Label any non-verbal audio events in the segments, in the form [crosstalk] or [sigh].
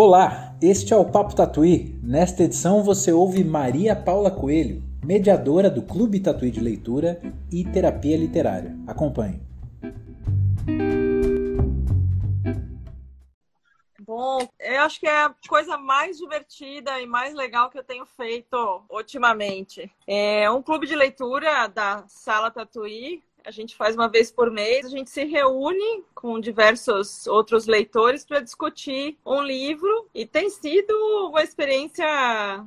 Olá, este é o Papo Tatuí. Nesta edição você ouve Maria Paula Coelho, mediadora do Clube Tatuí de Leitura e Terapia Literária. Acompanhe. Bom, eu acho que é a coisa mais divertida e mais legal que eu tenho feito ultimamente. É um clube de leitura da Sala Tatuí, a gente faz uma vez por mês, a gente se reúne com diversos outros leitores para discutir um livro e tem sido uma experiência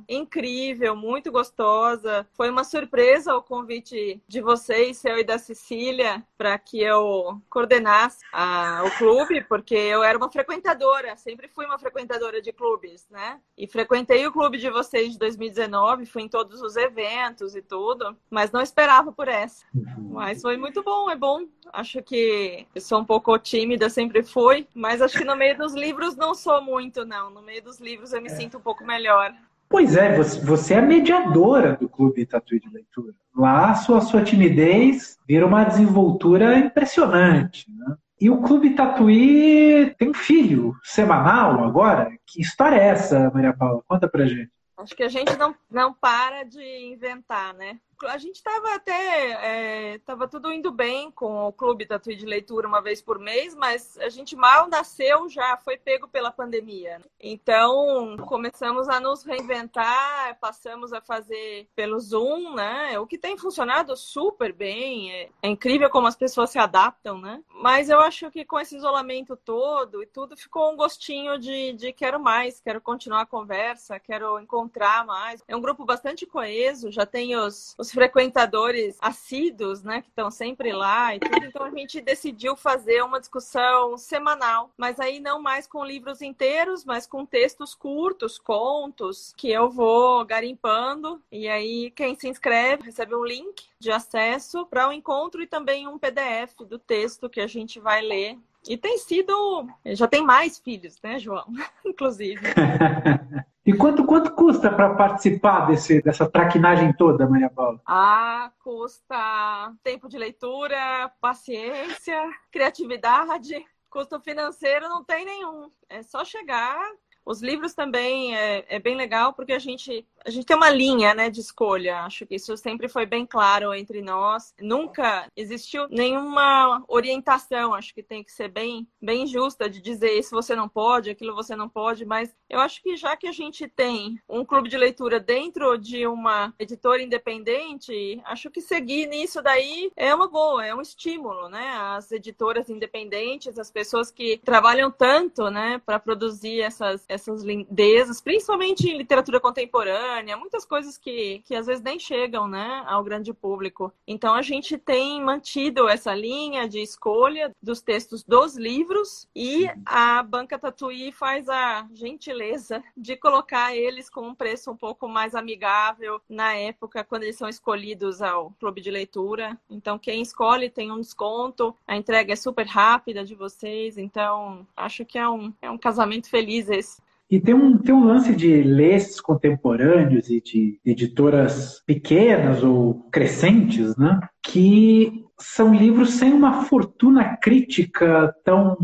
incrível, muito gostosa. Foi uma surpresa o convite de vocês, seu e da Cecília, para que eu coordenasse a, o clube, porque eu era uma frequentadora, sempre fui uma frequentadora de clubes, né? E frequentei o clube de vocês de 2019, fui em todos os eventos e tudo, mas não esperava por essa. Uhum. Mas foi muito bom, é bom. Acho que eu sou um pouco tímida, sempre fui, mas acho que no meio dos livros não sou muito, não. No meio dos livros eu me é. sinto um pouco melhor. Pois é, você é mediadora do Clube Tatuí de Leitura. Lá, sua, sua timidez vira uma desenvoltura impressionante. Né? E o Clube Tatuí tem um filho semanal agora. Que história é essa, Maria Paula? Conta pra gente. Acho que a gente não, não para de inventar, né? A gente estava até estava é, tudo indo bem com o clube Tatuí de leitura uma vez por mês, mas a gente mal nasceu já foi pego pela pandemia. Então começamos a nos reinventar, passamos a fazer pelo Zoom, né? O que tem funcionado super bem. É, é incrível como as pessoas se adaptam, né? Mas eu acho que com esse isolamento todo e tudo ficou um gostinho de, de quero mais, quero continuar a conversa, quero encontrar mais. É um grupo bastante coeso, já tem os, os frequentadores assíduos, né, que estão sempre lá e tudo. Então a gente decidiu fazer uma discussão semanal, mas aí não mais com livros inteiros, mas com textos curtos, contos, que eu vou garimpando. E aí quem se inscreve recebe um link de acesso para o um encontro e também um PDF do texto que a gente vai ler e tem sido. Já tem mais filhos, né, João? [laughs] Inclusive. [laughs] E quanto, quanto custa para participar desse, dessa traquinagem toda, Maria Paula? Ah, custa tempo de leitura, paciência, [laughs] criatividade. Custo financeiro não tem nenhum. É só chegar, os livros também é, é, bem legal porque a gente, a gente tem uma linha né, de escolha. Acho que isso sempre foi bem claro entre nós. Nunca existiu nenhuma orientação. Acho que tem que ser bem, bem justa de dizer isso você não pode, aquilo você não pode. Mas eu acho que já que a gente tem um clube de leitura dentro de uma editora independente, acho que seguir nisso daí é uma boa, é um estímulo, né? As editoras independentes, as pessoas que trabalham tanto, né, para produzir essas essas lindezas, principalmente em literatura contemporânea, muitas coisas que, que às vezes nem chegam né, ao grande público. Então a gente tem mantido essa linha de escolha dos textos dos livros e a Banca Tatuí faz a gentileza de colocar eles com um preço um pouco mais amigável na época quando eles são escolhidos ao clube de leitura. Então quem escolhe tem um desconto, a entrega é super rápida de vocês, então acho que é um, é um casamento feliz esse. E tem um, tem um lance de leis contemporâneos e de editoras pequenas ou crescentes, né? Que são livros sem uma fortuna crítica tão,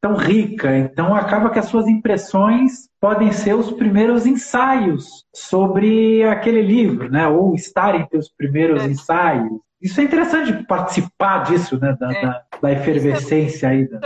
tão rica. Então acaba que as suas impressões podem ser os primeiros ensaios sobre aquele livro, né? Ou estarem teus primeiros é. ensaios. Isso é interessante participar disso, né? Da, é. da, da efervescência aí. Da...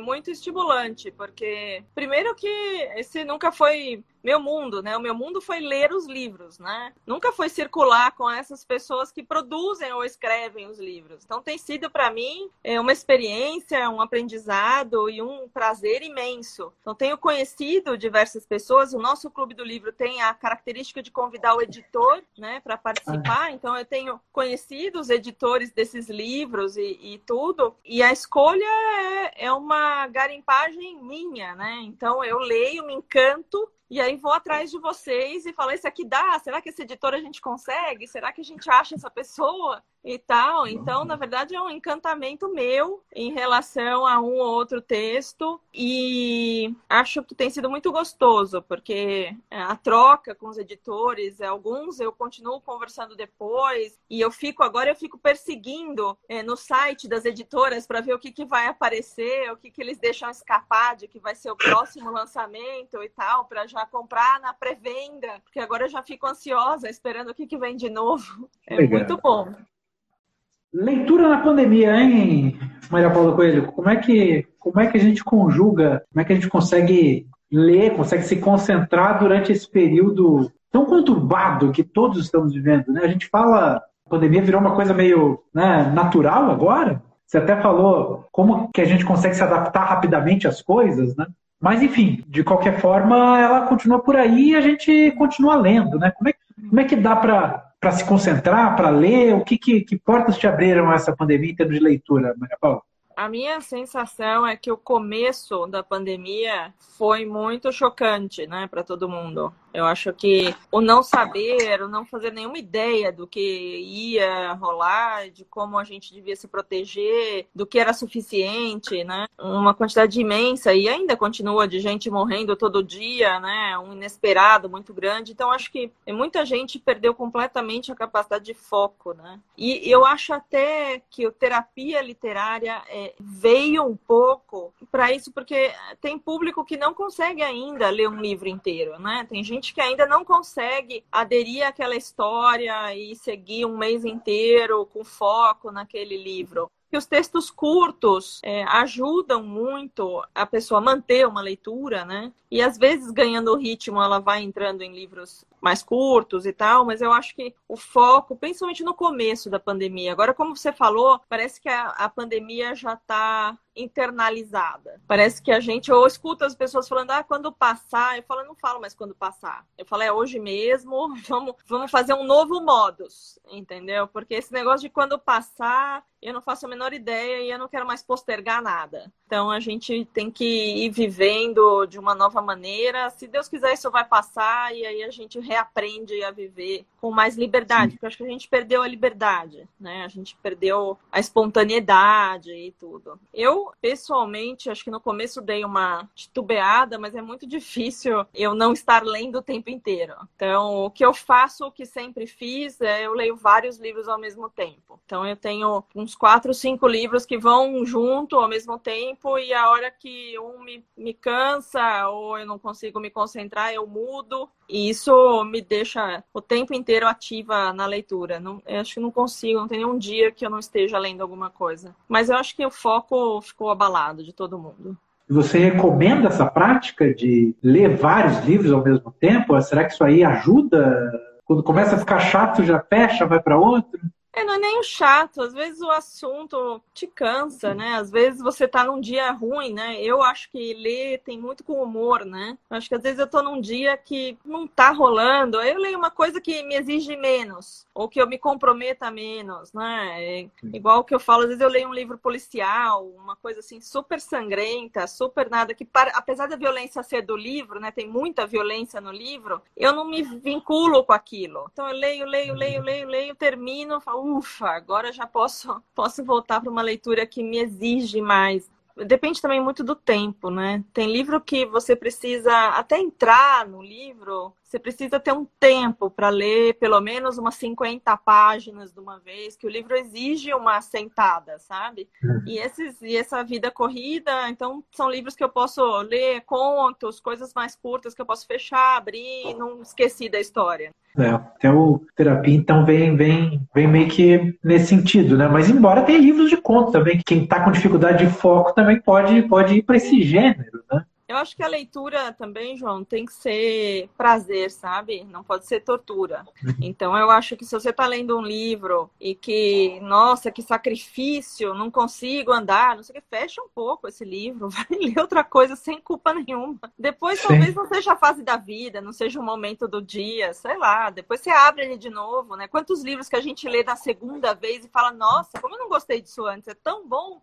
Muito estimulante, porque primeiro que esse nunca foi meu mundo, né? O meu mundo foi ler os livros, né? Nunca foi circular com essas pessoas que produzem ou escrevem os livros. Então tem sido para mim é, uma experiência, um aprendizado e um prazer imenso. Então tenho conhecido diversas pessoas. O nosso clube do livro tem a característica de convidar o editor, né, para participar. Ah. Então eu tenho conhecido os editores desses livros e, e tudo. E a escolha é, é uma garimpagem minha, né? Então eu leio, me encanto e aí vou atrás de vocês e falo, esse aqui dá? Será que esse editor a gente consegue? Será que a gente acha essa pessoa? E tal. Então, na verdade, é um encantamento meu em relação a um ou outro texto e acho que tem sido muito gostoso, porque a troca com os editores, alguns eu continuo conversando depois e eu fico agora eu fico perseguindo é, no site das editoras para ver o que, que vai aparecer, o que, que eles deixam escapar de que vai ser o próximo [coughs] lançamento e tal, para já comprar na pré-venda, porque agora eu já fico ansiosa esperando o que, que vem de novo. É Legal. muito bom. Leitura na pandemia, hein, Maria Paula Coelho? Como é que como é que a gente conjuga, como é que a gente consegue ler, consegue se concentrar durante esse período tão conturbado que todos estamos vivendo, né? A gente fala, a pandemia virou uma coisa meio né, natural agora. Você até falou como que a gente consegue se adaptar rapidamente às coisas, né? Mas, enfim, de qualquer forma, ela continua por aí e a gente continua lendo, né? Como é, como é que dá para para se concentrar, para ler? O que, que, que, portas te abriram essa pandemia em termos de leitura, Maria Paula? A minha sensação é que o começo da pandemia foi muito chocante, né, para todo mundo. Eu acho que o não saber, o não fazer nenhuma ideia do que ia rolar, de como a gente devia se proteger, do que era suficiente, né? Uma quantidade imensa e ainda continua de gente morrendo todo dia, né? Um inesperado muito grande. Então acho que muita gente perdeu completamente a capacidade de foco, né? E eu acho até que a terapia literária é, veio um pouco para isso, porque tem público que não consegue ainda ler um livro inteiro, né? Tem gente gente que ainda não consegue aderir àquela história e seguir um mês inteiro com foco naquele livro que os textos curtos é, ajudam muito a pessoa a manter uma leitura, né? E às vezes, ganhando ritmo, ela vai entrando em livros mais curtos e tal, mas eu acho que o foco, principalmente no começo da pandemia, agora, como você falou, parece que a, a pandemia já está internalizada. Parece que a gente ou escuta as pessoas falando, ah, quando passar, eu falo, não falo mais quando passar. Eu falo, é hoje mesmo, [laughs] vamos, vamos fazer um novo modus, entendeu? Porque esse negócio de quando passar, eu não faço a menor ideia e eu não quero mais postergar nada. Então a gente tem que ir vivendo de uma nova maneira. Se Deus quiser, isso vai passar e aí a gente reaprende a viver com mais liberdade, Sim. porque acho que a gente perdeu a liberdade, né? A gente perdeu a espontaneidade e tudo. Eu, pessoalmente, acho que no começo dei uma titubeada, mas é muito difícil eu não estar lendo o tempo inteiro. Então, o que eu faço, o que sempre fiz, é eu leio vários livros ao mesmo tempo. Então, eu tenho uns quatro, cinco livros que vão junto ao mesmo tempo e a hora que um me, me cansa ou eu não consigo me concentrar, eu mudo. E isso me deixa o tempo inteiro ativa na leitura. Não, acho que não consigo, não tem nenhum dia que eu não esteja lendo alguma coisa. Mas eu acho que o foco ficou abalado de todo mundo. Você recomenda essa prática de ler vários livros ao mesmo tempo? Será que isso aí ajuda? Quando começa a ficar chato, já fecha, vai para outro? É, não é nem chato, às vezes o assunto te cansa, né? Às vezes você tá num dia ruim, né? Eu acho que ler tem muito com humor, né? Acho que às vezes eu tô num dia que não tá rolando, eu leio uma coisa que me exige menos, ou que eu me comprometa menos, né? É igual que eu falo, às vezes eu leio um livro policial, uma coisa assim super sangrenta, super nada, que para... apesar da violência ser do livro, né? Tem muita violência no livro, eu não me vinculo com aquilo. Então eu leio, leio, leio, leio, leio, termino, falo, ufa, agora já posso, [laughs] posso voltar para uma leitura que me exige mais. Depende também muito do tempo, né? Tem livro que você precisa até entrar no livro, você precisa ter um tempo para ler pelo menos umas 50 páginas de uma vez, que o livro exige uma sentada, sabe? Uhum. E, esses, e essa vida corrida, então são livros que eu posso ler, contos, coisas mais curtas que eu posso fechar, abrir e não esqueci da história. É, até o terapia então vem, vem, vem meio que nesse sentido, né? Mas embora tenha livros de conto também, quem está com dificuldade de foco também pode, pode ir para esse gênero, né? Eu acho que a leitura também, João, tem que ser prazer, sabe? Não pode ser tortura. Uhum. Então, eu acho que se você está lendo um livro e que, nossa, que sacrifício, não consigo andar, não sei o que, fecha um pouco esse livro, [laughs] vai ler outra coisa sem culpa nenhuma. Depois, Sim. talvez não seja a fase da vida, não seja o momento do dia, sei lá. Depois você abre ele de novo, né? Quantos livros que a gente lê na segunda vez e fala, nossa, como eu não gostei disso antes, é tão bom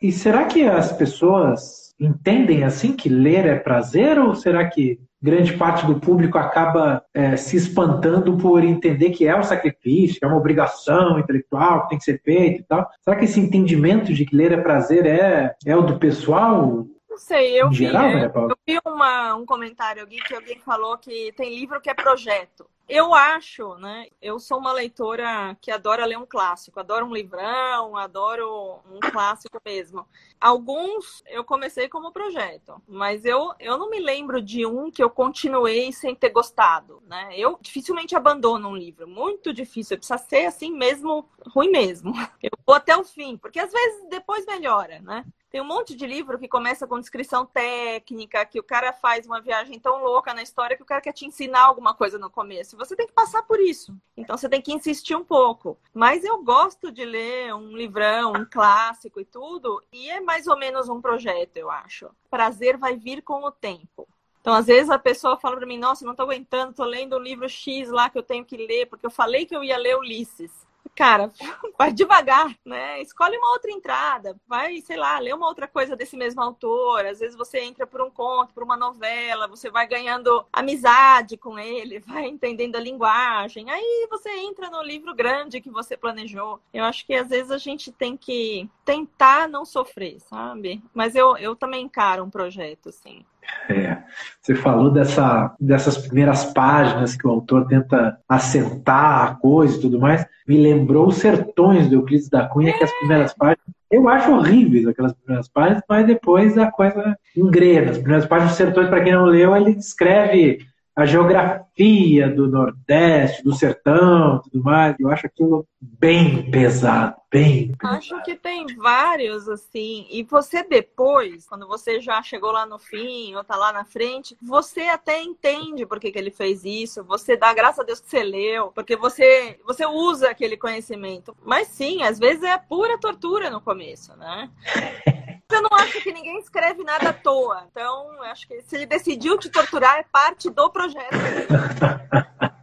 E será que as pessoas entendem assim que ler é prazer ou será que grande parte do público acaba é, se espantando por entender que é um sacrifício, que é uma obrigação intelectual, que tem que ser feito e tal. Será que esse entendimento de que ler é prazer é, é o do pessoal? Não sei, eu vi, geral, né, eu vi uma, um comentário aqui que alguém falou que tem livro que é projeto. Eu acho, né? Eu sou uma leitora que adora ler um clássico, adoro um livrão, adoro um clássico mesmo. Alguns eu comecei como projeto, mas eu, eu não me lembro de um que eu continuei sem ter gostado, né? Eu dificilmente abandono um livro, muito difícil. Precisa ser assim mesmo, ruim mesmo. Eu vou até o fim, porque às vezes depois melhora, né? Tem um monte de livro que começa com descrição técnica, que o cara faz uma viagem tão louca na história que o cara quer te ensinar alguma coisa no começo. Você tem que passar por isso. Então você tem que insistir um pouco. Mas eu gosto de ler um livrão, um clássico e tudo, e é mais ou menos um projeto, eu acho. Prazer vai vir com o tempo. Então, às vezes a pessoa fala para mim: Nossa, não estou aguentando, estou lendo um livro X lá que eu tenho que ler, porque eu falei que eu ia ler Ulisses cara, [laughs] vai devagar, né? Escolhe uma outra entrada, vai, sei lá, ler uma outra coisa desse mesmo autor. Às vezes você entra por um conto, por uma novela, você vai ganhando amizade com ele, [laughs] vai entendendo a linguagem. Aí você entra no livro grande que você planejou. Eu acho que às vezes a gente tem que tentar não sofrer, sabe? Mas eu, eu também encaro um projeto, assim. É, você falou dessa, dessas primeiras páginas que o autor tenta assentar a coisa e tudo mais. Me lembrou os sertões do Euclides da Cunha, que as primeiras páginas eu acho horríveis aquelas primeiras páginas, mas depois a coisa engrena. As primeiras páginas do Sertões, para quem não leu, ele descreve a geografia do Nordeste, do sertão, tudo mais. Eu acho aquilo bem pesado, bem pesado. Acho que tem vários assim. E você depois, quando você já chegou lá no fim ou tá lá na frente, você até entende por que, que ele fez isso. Você dá graças a Deus que você leu, porque você você usa aquele conhecimento. Mas sim, às vezes é pura tortura no começo, né? [laughs] Eu não acho que ninguém escreve nada à toa. Então, acho que se ele decidiu te torturar, é parte do projeto. [laughs]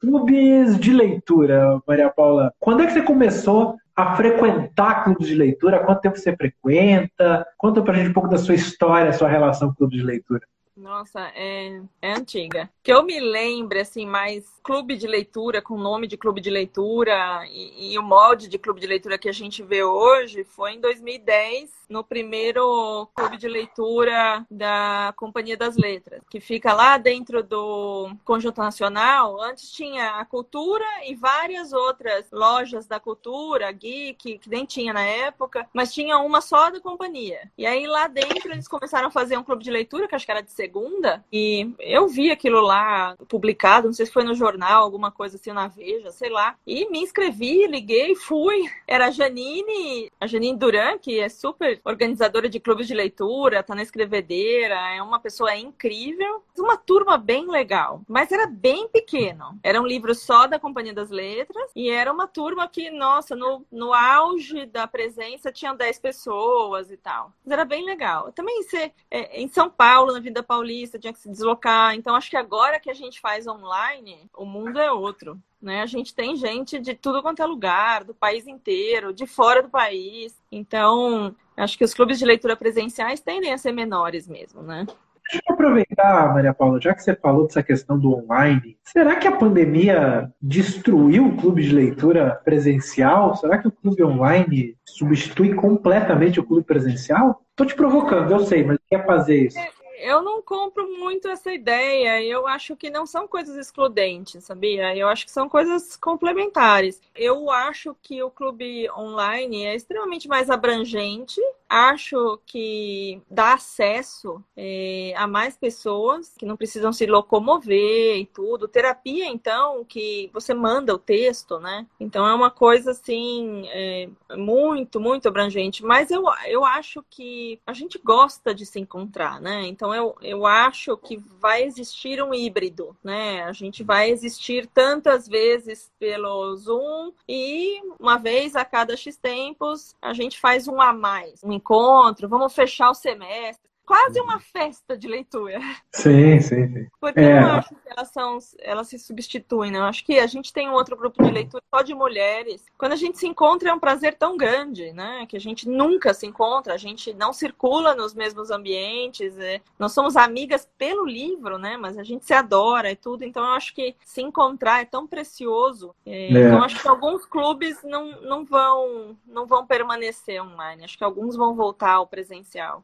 Clubes de leitura, Maria Paula. Quando é que você começou a frequentar clubes de leitura? Quanto tempo você frequenta? Conta pra gente um pouco da sua história, sua relação com clubes de leitura. Nossa, é, é antiga. Que eu me lembre, assim, mais clube de leitura, com nome de clube de leitura e, e, o molde de clube de leitura que a gente vê hoje foi em 2010, no primeiro clube de leitura da Companhia das Letras, que fica lá dentro do Conjunto Nacional. Antes tinha a Cultura e várias outras lojas da cultura, geek, que nem tinha na época, mas tinha uma só da companhia. E aí lá dentro eles começaram a fazer um clube de leitura, que acho que era de segunda, e eu vi aquilo lá publicado, não sei se foi no jornal alguma coisa assim na Veja, sei lá. E me inscrevi, liguei, fui. Era a Janine, a Janine Duran, que é super organizadora de clubes de leitura, tá na escrevedeira, é uma pessoa incrível. Uma turma bem legal, mas era bem pequeno. Era um livro só da Companhia das Letras e era uma turma que, nossa, no, no auge da presença tinha 10 pessoas e tal. Mas era bem legal. Também ser é, em São Paulo, na Vida Paulista, tinha que se deslocar. Então acho que agora que a gente faz online, o mundo é outro. Né? A gente tem gente de tudo quanto é lugar, do país inteiro, de fora do país. Então, acho que os clubes de leitura presenciais tendem a ser menores mesmo, né? Deixa eu aproveitar, Maria Paula, já que você falou dessa questão do online, será que a pandemia destruiu o clube de leitura presencial? Será que o clube online substitui completamente o clube presencial? Estou te provocando, eu sei, mas quer fazer isso? Eu não compro muito essa ideia. Eu acho que não são coisas excludentes, sabia? Eu acho que são coisas complementares. Eu acho que o clube online é extremamente mais abrangente acho que dá acesso é, a mais pessoas que não precisam se locomover e tudo. Terapia, então, que você manda o texto, né? Então é uma coisa assim é, muito, muito abrangente. Mas eu, eu acho que a gente gosta de se encontrar, né? Então eu, eu acho que vai existir um híbrido, né? A gente vai existir tantas vezes pelo Zoom e uma vez a cada X tempos a gente faz um a mais, um encontro, vamos fechar o semestre. Quase uma festa de leitura. Sim, sim, sim. Porque é. eu não acho que elas, são, elas se substituem, né? Eu acho que a gente tem um outro grupo de leitura só de mulheres. Quando a gente se encontra é um prazer tão grande, né? Que a gente nunca se encontra, a gente não circula nos mesmos ambientes. É... Nós somos amigas pelo livro, né? Mas a gente se adora e tudo. Então eu acho que se encontrar é tão precioso. É... É. Então acho que alguns clubes não, não, vão, não vão permanecer online. Acho que alguns vão voltar ao presencial.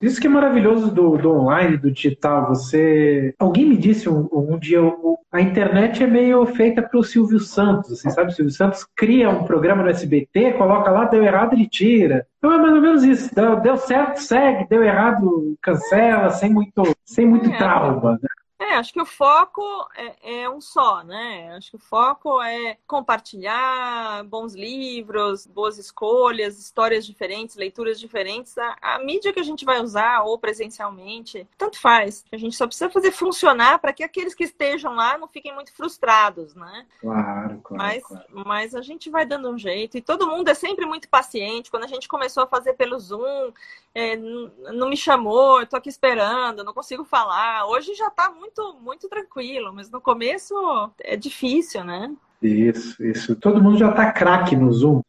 Isso que é maravilhoso do, do online, do digital. Você. Alguém me disse um, um dia, a internet é meio feita pelo Silvio Santos, assim, sabe? O Silvio Santos cria um programa no SBT, coloca lá, deu errado, ele tira. Então é mais ou menos isso. Deu, deu certo, segue, deu errado, cancela, sem muito, sem muito é. trauma. Né? Acho que o foco é, é, um só, né? Acho que o foco é compartilhar bons livros, boas escolhas, histórias diferentes, leituras diferentes. A, a mídia que a gente vai usar, ou presencialmente, tanto faz. A gente só precisa fazer funcionar para que aqueles que estejam lá não fiquem muito frustrados, né? Claro, claro mas, claro. mas a gente vai dando um jeito. E todo mundo é sempre muito paciente. Quando a gente começou a fazer pelo Zoom, é, não me chamou, eu tô aqui esperando, não consigo falar. Hoje já está muito muito, muito tranquilo, mas no começo é difícil, né? Isso, isso. Todo mundo já tá craque no Zoom.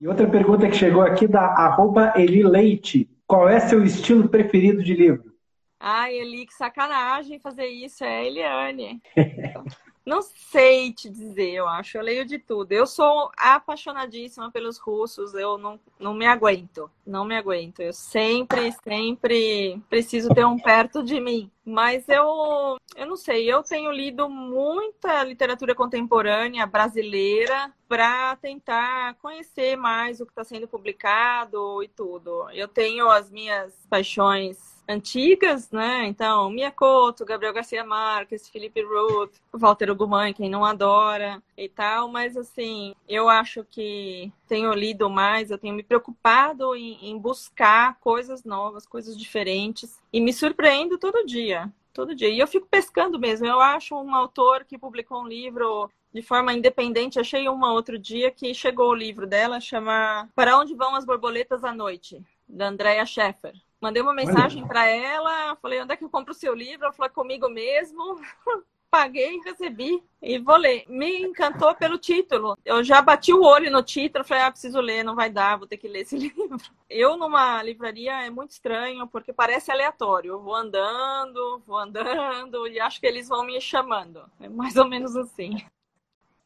E outra pergunta que chegou aqui da arroba Eli Leite. Qual é seu estilo preferido de livro? Ai, Eli, que sacanagem fazer isso. É a Eliane. [laughs] Não sei te dizer, eu acho. Eu leio de tudo. Eu sou apaixonadíssima pelos russos. Eu não, não me aguento. Não me aguento. Eu sempre, sempre preciso ter um perto de mim. Mas eu, eu não sei. Eu tenho lido muita literatura contemporânea brasileira para tentar conhecer mais o que está sendo publicado e tudo. Eu tenho as minhas paixões antigas, né? Então, Mia Couto, Gabriel Garcia Marques, Felipe Ruth, Walter Ugumãe, quem não adora e tal, mas assim, eu acho que tenho lido mais, eu tenho me preocupado em, em buscar coisas novas, coisas diferentes e me surpreendo todo dia. Todo dia. E eu fico pescando mesmo. Eu acho um autor que publicou um livro de forma independente. Achei uma outro dia que chegou o livro dela, chama Para Onde Vão as Borboletas à Noite, da Andrea Scheffer. Mandei uma mensagem para ela, falei, onde é que eu compro o seu livro? Ela falou, comigo mesmo. [laughs] Paguei, recebi e vou ler. Me encantou pelo título. Eu já bati o olho no título, falei, ah, preciso ler, não vai dar, vou ter que ler esse [laughs] livro. Eu numa livraria é muito estranho, porque parece aleatório. Eu vou andando, vou andando e acho que eles vão me chamando. É mais ou menos assim.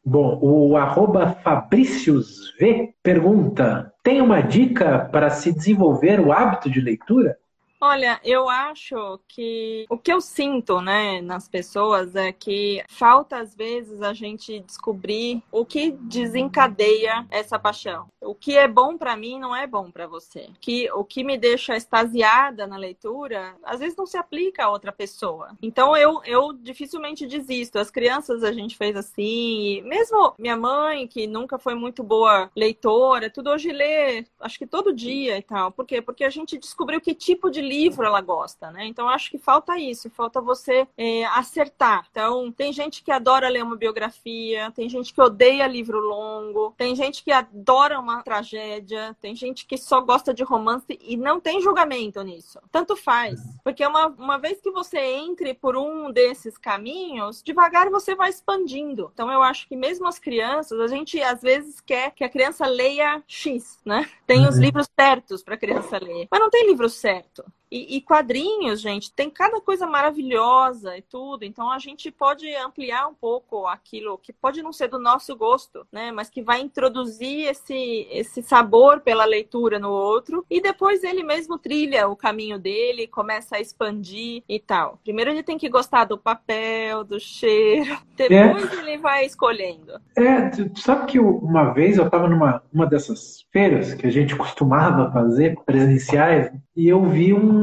Bom, o arroba Fabricius V pergunta: tem uma dica para se desenvolver o hábito de leitura? Olha, eu acho que o que eu sinto, né, nas pessoas é que falta às vezes a gente descobrir o que desencadeia essa paixão. O que é bom para mim não é bom para você. Que o que me deixa extasiada na leitura, às vezes não se aplica a outra pessoa. Então eu eu dificilmente desisto. As crianças a gente fez assim, mesmo minha mãe que nunca foi muito boa leitora, tudo hoje lê, acho que todo dia e tal. Por quê? Porque a gente descobriu que tipo de livro ela gosta, né? Então acho que falta isso, falta você é, acertar. Então tem gente que adora ler uma biografia, tem gente que odeia livro longo, tem gente que adora uma tragédia, tem gente que só gosta de romance e não tem julgamento nisso. Tanto faz, uhum. porque uma, uma vez que você entre por um desses caminhos, devagar você vai expandindo. Então eu acho que mesmo as crianças, a gente às vezes quer que a criança leia X, né? Tem os uhum. livros certos para a criança ler, mas não tem livro certo. E, e, quadrinhos, gente, tem cada coisa maravilhosa e tudo. Então a gente pode ampliar um pouco aquilo que pode não ser do nosso gosto, né? Mas que vai introduzir esse, esse sabor pela leitura no outro. E depois ele mesmo trilha o caminho dele, começa a expandir e tal. Primeiro ele tem que gostar do papel, do cheiro. [laughs] Depois é. ele vai escolhendo. É, sabe que uma vez eu estava numa uma dessas feiras que a gente [laughs] costumava fazer presenciais e eu vi um,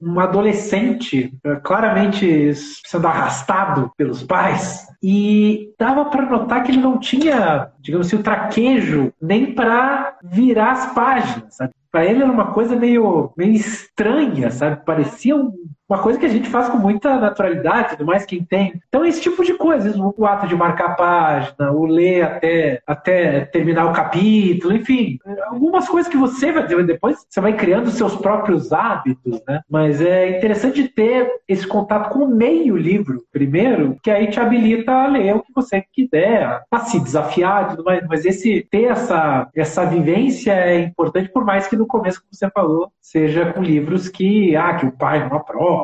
um adolescente eh, claramente sendo arrastado pelos pais e dava para notar que ele não tinha, digamos assim, o traquejo nem para virar as páginas? Para ele era uma coisa meio, meio estranha, sabe? Parecia um uma coisa que a gente faz com muita naturalidade, tudo mais, quem tem. Então, esse tipo de coisas, o ato de marcar a página, o ler até, até terminar o capítulo, enfim, algumas coisas que você vai depois, você vai criando seus próprios hábitos, né? Mas é interessante ter esse contato com o meio livro, primeiro, que aí te habilita a ler o que você quiser, a se desafiar tudo mais. Mas esse, ter essa, essa vivência é importante, por mais que no começo, como você falou, seja com livros que, ah, que o pai não aprova.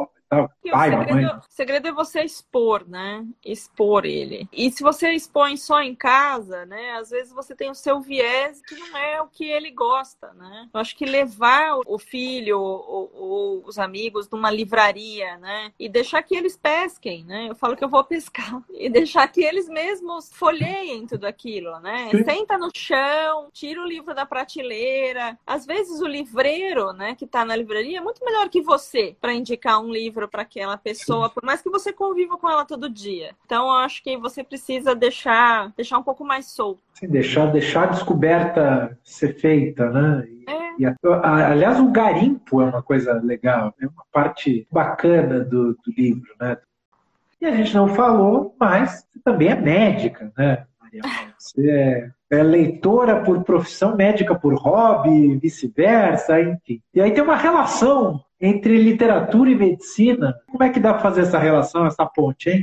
Pai, o, segredo, o segredo é você expor, né? Expor ele. E se você expõe só em casa, né? Às vezes você tem o seu viés que não é o que ele gosta, né? Eu acho que levar o filho ou, ou os amigos numa livraria, né? E deixar que eles pesquem, né? Eu falo que eu vou pescar. [laughs] E deixar que eles mesmos folheiem tudo aquilo, né? Sim. Senta no chão, tira o livro da prateleira. Às vezes o livreiro, né, que tá na livraria é muito melhor que você para indicar um livro para aquela pessoa, por mais que você conviva com ela todo dia. Então, eu acho que você precisa deixar, deixar um pouco mais solto. Sim, deixar, deixar a descoberta ser feita, né? E, é. a, aliás, o garimpo é uma coisa legal, é uma parte bacana do, do livro, né? E a gente não falou, mas você também é médica, né, Maria? Você é, é leitora por profissão, médica por hobby, vice-versa, enfim. E aí tem uma relação entre literatura e medicina. Como é que dá para fazer essa relação, essa ponte, hein?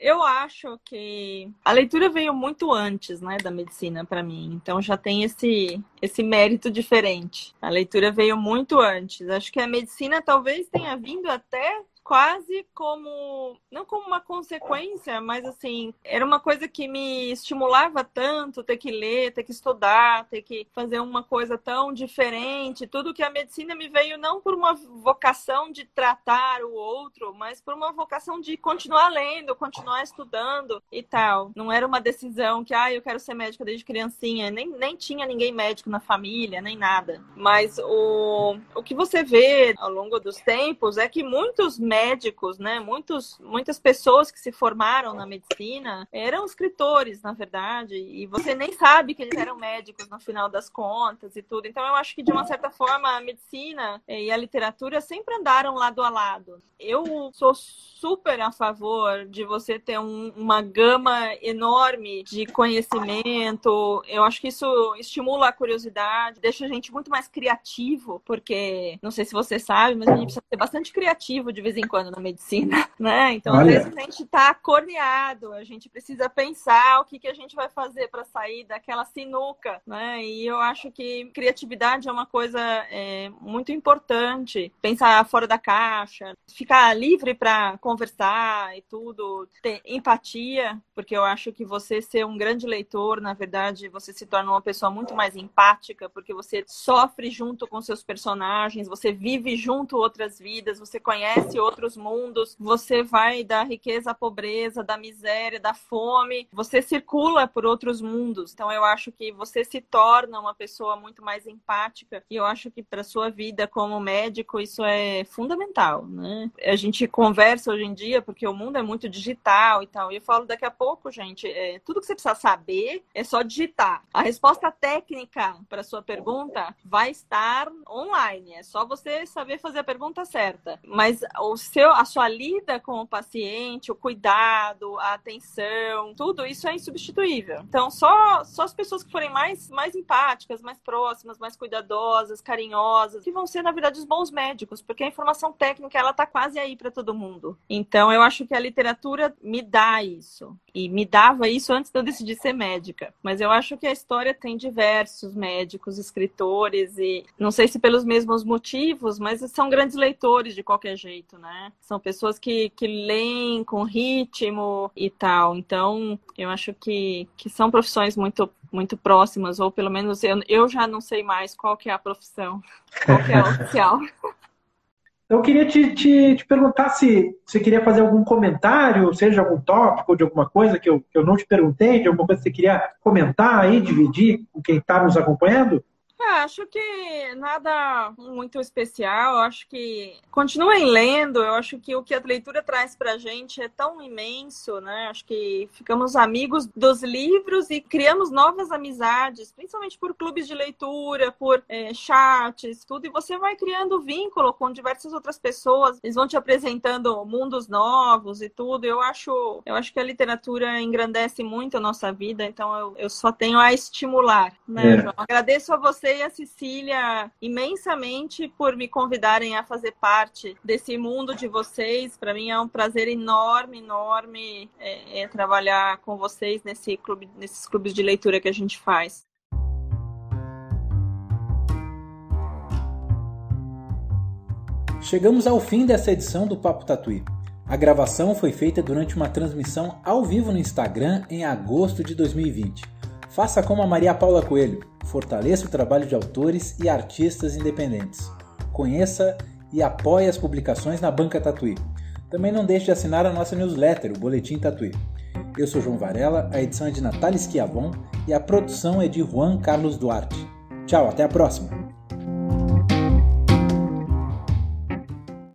Eu acho que a leitura veio muito antes, né, da medicina para mim. Então já tem esse esse mérito diferente. A leitura veio muito antes. Acho que a medicina talvez tenha vindo até quase como não como uma consequência, mas assim, era uma coisa que me estimulava tanto ter que ler, ter que estudar, ter que fazer uma coisa tão diferente, tudo que a medicina me veio não por uma vocação de tratar o outro, mas por uma vocação de continuar lendo, continuar estudando e tal. Não era uma decisão que, ah, eu quero ser médica desde criancinha, nem, nem tinha ninguém médico na família, nem nada. Mas o, o que você vê ao longo dos tempos é que muitos médicos médicos, né? Muitos, muitas pessoas que se formaram na medicina eram escritores, na verdade, e você nem sabe que eles eram médicos no final das contas e tudo. Então, eu acho que de uma certa forma a medicina e a literatura sempre andaram lado a lado. Eu sou super a favor de você ter um, uma gama enorme de conhecimento. Eu acho que isso estimula a curiosidade, deixa a gente muito mais criativo, porque não sei se você sabe, mas a gente precisa ser bastante criativo de vez em quando na medicina, [laughs] né? Então, Olha. às vezes a gente está corneado, a gente precisa pensar o que, que a gente vai fazer para sair daquela sinuca, né? E eu acho que criatividade é uma coisa é, muito importante, pensar fora da caixa, ficar livre para conversar e tudo, ter empatia, porque eu acho que você ser um grande leitor, na verdade, você se torna uma pessoa muito mais empática, porque você sofre junto com seus personagens, você vive junto outras vidas, você conhece outros outros mundos, você vai da riqueza à pobreza, da miséria, da fome, você circula por outros mundos. Então eu acho que você se torna uma pessoa muito mais empática e eu acho que para sua vida como médico isso é fundamental, né? A gente conversa hoje em dia porque o mundo é muito digital e tal. E eu falo daqui a pouco, gente, é, tudo que você precisa saber é só digitar. A resposta técnica para sua pergunta vai estar online. É só você saber fazer a pergunta certa. Mas o seu, a sua lida com o paciente, o cuidado, a atenção, tudo isso é insubstituível. Então, só, só as pessoas que forem mais, mais empáticas, mais próximas, mais cuidadosas, carinhosas, que vão ser, na verdade, os bons médicos, porque a informação técnica, ela tá quase aí para todo mundo. Então, eu acho que a literatura me dá isso. E me dava isso antes de eu decidir ser médica. Mas eu acho que a história tem diversos médicos, escritores, e não sei se pelos mesmos motivos, mas são grandes leitores de qualquer jeito, né? Né? São pessoas que, que leem com ritmo e tal. Então, eu acho que, que são profissões muito, muito próximas, ou pelo menos eu, eu já não sei mais qual que é a profissão, [laughs] qual que é a oficial. [laughs] Eu queria te, te, te, perguntar se você queria fazer algum comentário, seja algum tópico de alguma coisa que eu, que eu não te perguntei, de alguma coisa que você queria comentar aí, dividir com quem está nos acompanhando. Ah, acho que nada muito especial. Eu acho que continuem lendo. Eu acho que o que a leitura traz para a gente é tão imenso, né? Acho que ficamos amigos dos livros e criamos novas amizades, principalmente por clubes de leitura, por é, chats, tudo. E você vai criando vínculo com diversas outras pessoas. Eles vão te apresentando mundos novos e tudo. Eu acho, eu acho que a literatura engrandece muito a nossa vida. Então eu, eu só tenho a estimular, né, é. João? Agradeço a você a Cecília imensamente por me convidarem a fazer parte desse mundo de vocês. Para mim é um prazer enorme, enorme é, é trabalhar com vocês nesse clube, nesses clubes de leitura que a gente faz. Chegamos ao fim dessa edição do Papo Tatuí. A gravação foi feita durante uma transmissão ao vivo no Instagram em agosto de 2020. Faça como a Maria Paula Coelho, fortaleça o trabalho de autores e artistas independentes. Conheça e apoie as publicações na Banca Tatuí. Também não deixe de assinar a nossa newsletter, o Boletim Tatuí. Eu sou João Varela, a edição é de Natália Schiavon e a produção é de Juan Carlos Duarte. Tchau, até a próxima!